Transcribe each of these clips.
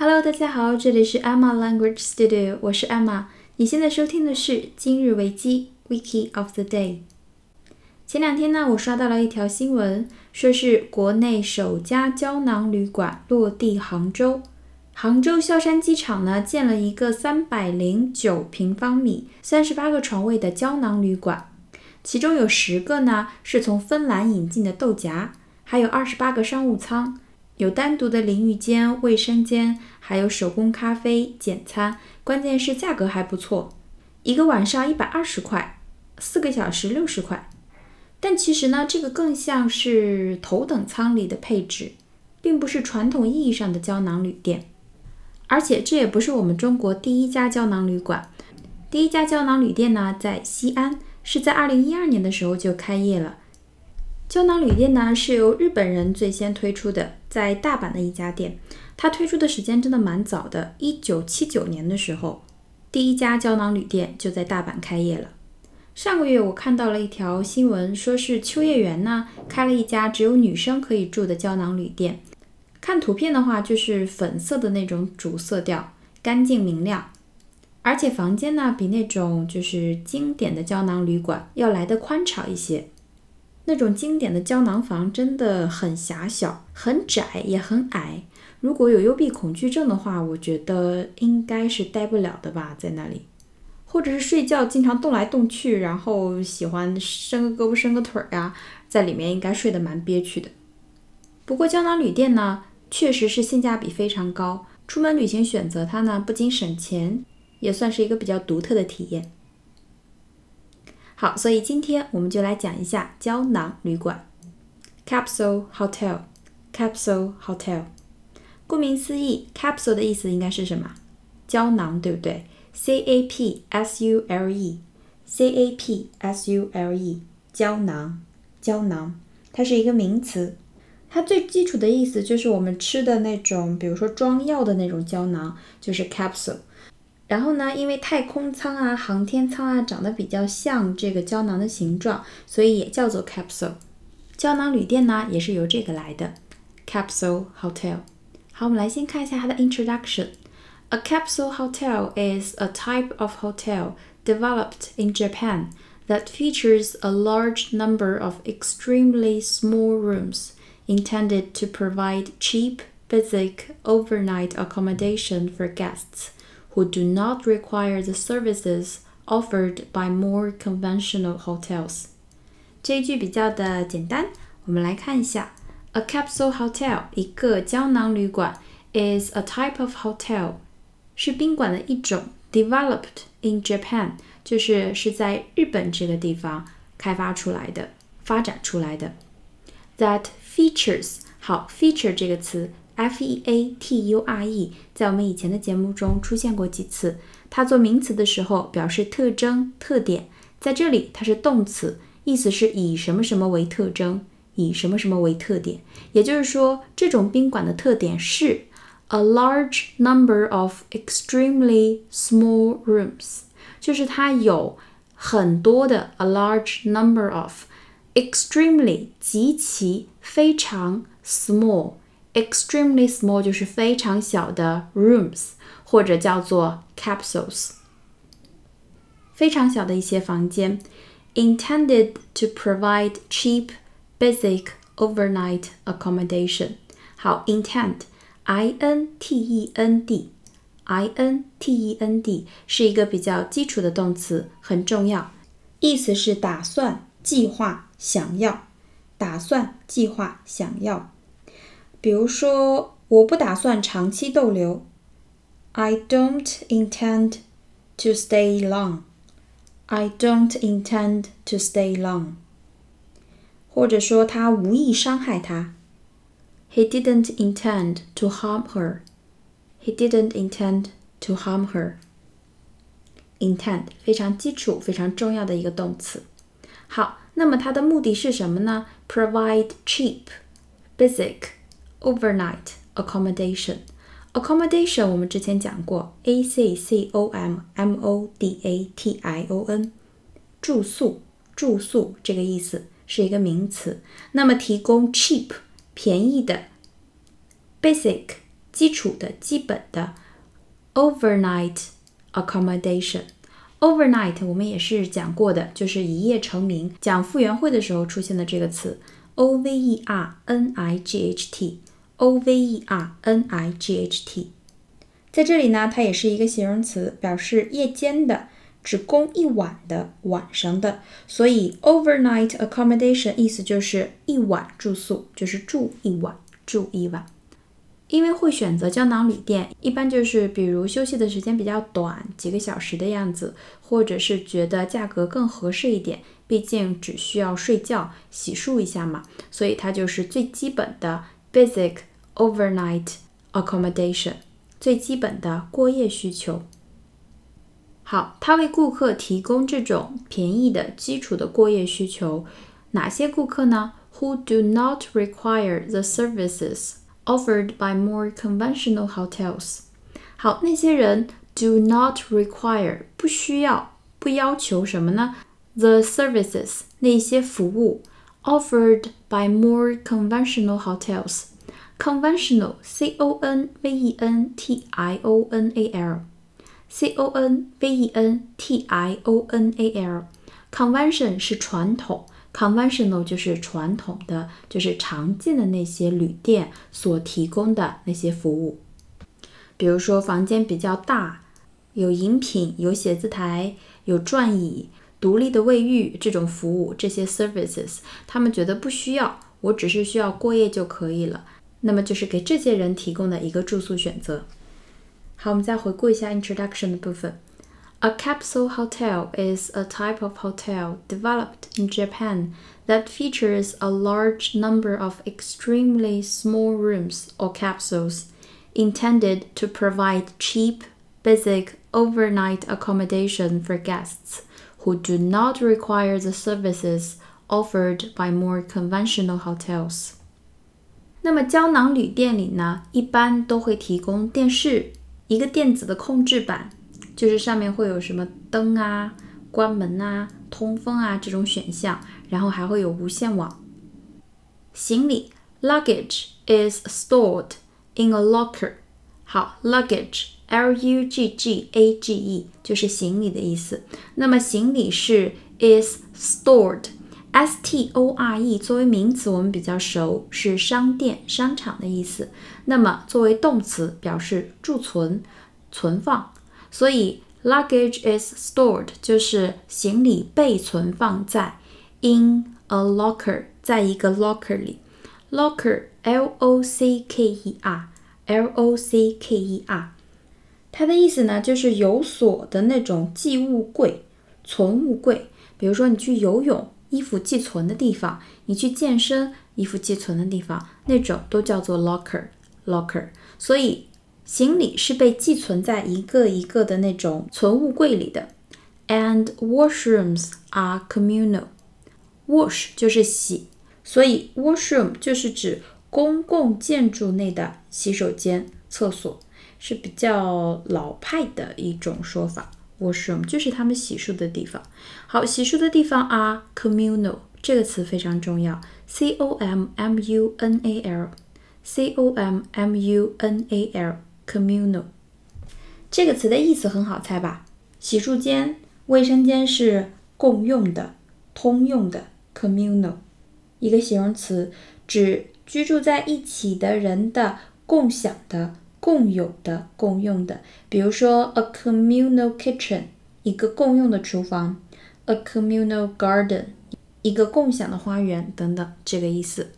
Hello，大家好，这里是 Emma Language Studio，我是 Emma。你现在收听的是今日维基 Wiki of the Day。前两天呢，我刷到了一条新闻，说是国内首家胶囊旅馆落地杭州。杭州萧山机场呢，建了一个三百零九平方米、三十八个床位的胶囊旅馆，其中有十个呢是从芬兰引进的豆荚，还有二十八个商务舱。有单独的淋浴间、卫生间，还有手工咖啡、简餐，关键是价格还不错，一个晚上一百二十块，四个小时六十块。但其实呢，这个更像是头等舱里的配置，并不是传统意义上的胶囊旅店。而且这也不是我们中国第一家胶囊旅馆，第一家胶囊旅店呢在西安，是在二零一二年的时候就开业了。胶囊旅店呢是由日本人最先推出的，在大阪的一家店。它推出的时间真的蛮早的，一九七九年的时候，第一家胶囊旅店就在大阪开业了。上个月我看到了一条新闻，说是秋叶原呢开了一家只有女生可以住的胶囊旅店。看图片的话，就是粉色的那种主色调，干净明亮，而且房间呢比那种就是经典的胶囊旅馆要来的宽敞一些。那种经典的胶囊房真的很狭小、很窄，也很矮。如果有幽闭恐惧症的话，我觉得应该是待不了的吧，在那里，或者是睡觉经常动来动去，然后喜欢伸个胳膊伸个腿儿呀，在里面应该睡得蛮憋屈的。不过胶囊旅店呢，确实是性价比非常高，出门旅行选择它呢，不仅省钱，也算是一个比较独特的体验。好，所以今天我们就来讲一下胶囊旅馆 （Capsule Hotel）。Capsule Hotel，顾名思义，capsule 的意思应该是什么？胶囊，对不对？C A P S U L E，C A P S U L E，胶囊，胶囊，它是一个名词。它最基础的意思就是我们吃的那种，比如说装药的那种胶囊，就是 capsule。然后呢，因为太空舱啊、航天舱啊长得比较像这个胶囊的形状，所以也叫做 capsule。胶囊旅店呢也是由这个来的，capsule hotel。好，我们来先看一下它的 introduction。A capsule hotel is a type of hotel developed in Japan that features a large number of extremely small rooms intended to provide cheap, basic overnight accommodation for guests who do not require the services offered by more conventional hotels。这一句比较的简单，我们来看一下。A capsule hotel，一个胶囊旅馆，is a type of hotel，是宾馆的一种。Developed in Japan，就是是在日本这个地方开发出来的、发展出来的。That features，好，feature 这个词 F E A T U R E 在我们以前的节目中出现过几次。它做名词的时候表示特征、特点，在这里它是动词，意思是以什么什么为特征，以什么什么为特点。也就是说，这种宾馆的特点是 a large number of extremely small rooms，就是它有很多的 a large number of extremely 极其非常 small。extremely small 就是非常小的 rooms，或者叫做 capsules，非常小的一些房间，intended to provide cheap, basic overnight accommodation。好，intend，i n t e n d，i n t e n d 是一个比较基础的动词，很重要，意思是打算、计划、想要，打算、计划、想要。 比如说，我不打算长期逗留。I don't intend to stay long. I don't intend to stay long. 或者说，他无意伤害她。He didn't intend to harm her. He didn't intend to harm her. Intend 非常基础、非常重要的一个动词。好，那么它的目的是什么呢？Provide cheap, basic. Overnight accommodation, accommodation 我们之前讲过，a c c o m m o d a t i o n，住宿，住宿这个意思是一个名词。那么提供 cheap 便宜的，basic 基础的、基本的 overnight accommodation。overnight 我们也是讲过的，就是一夜成名。讲复原会的时候出现的这个词 o v e r n i g h t O v e r n i g h t，在这里呢，它也是一个形容词，表示夜间的。只供一晚的晚上的，所以 overnight accommodation 意思就是一晚住宿，就是住一晚，住一晚。因为会选择胶囊旅店，一般就是比如休息的时间比较短，几个小时的样子，或者是觉得价格更合适一点，毕竟只需要睡觉、洗漱一下嘛，所以它就是最基本的 basic overnight accommodation，最基本的过夜需求。好，他为顾客提供这种便宜的基础的过夜需求。哪些顾客呢？Who do not require the services offered by more conventional hotels？好，那些人 do not require 不需要、不要求什么呢？The services 那些服务 offered by more conventional hotels。 Conventional C O N V E N T I O N A L。C O N V E N T I O N A L，convention 是传统，conventional 就是传统的，就是常见的那些旅店所提供的那些服务。比如说房间比较大，有饮品，有写字台，有转椅，独立的卫浴这种服务，这些 services，他们觉得不需要，我只是需要过夜就可以了。那么就是给这些人提供的一个住宿选择。好，我们再回顾一下 introduction 的部分。A capsule hotel is a type of hotel developed in Japan that features a large number of extremely small rooms or capsules intended to provide cheap, basic overnight accommodation for guests who do not require the services offered by more conventional hotels. 那么胶囊旅店里呢，一般都会提供电视、一个电子的控制板，就是上面会有什么灯啊、关门啊、通风啊这种选项，然后还会有无线网。行李 luggage is stored in a locker。好，luggage，l u g g a g e，就是行李的意思。那么行李是 is stored Store 作为名词我们比较熟，是商店、商场的意思。那么作为动词表示贮存、存放，所以 luggage is stored 就是行李被存放在 in a locker，在一个 locker 里。locker l o c k e r l o c k e r，它的意思呢就是有锁的那种寄物柜、存物柜。比如说你去游泳，衣服寄存的地方；你去健身，衣服寄存的地方，那种都叫做 locker。locker，所以行李是被寄存在一个一个的那种存物柜里的。And washrooms are communal. Wash 就是洗，所以 washroom 就是指公共建筑内的洗手间、厕所，是比较老派的一种说法。Washroom 就是他们洗漱的地方。好，洗漱的地方 are communal 这个词非常重要，c o m m u n a l。c o m m u n a l communal 这个词的意思很好猜吧？洗漱间、卫生间是共用的、通用的。communal 一个形容词，指居住在一起的人的共享的、共有的、共用的。比如说，a communal kitchen 一个共用的厨房，a communal garden 一个共享的花园等等，这个意思。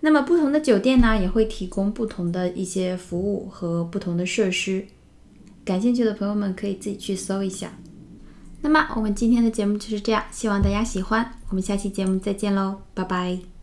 那么不同的酒店呢，也会提供不同的一些服务和不同的设施。感兴趣的朋友们可以自己去搜一下。那么我们今天的节目就是这样，希望大家喜欢。我们下期节目再见喽，拜拜。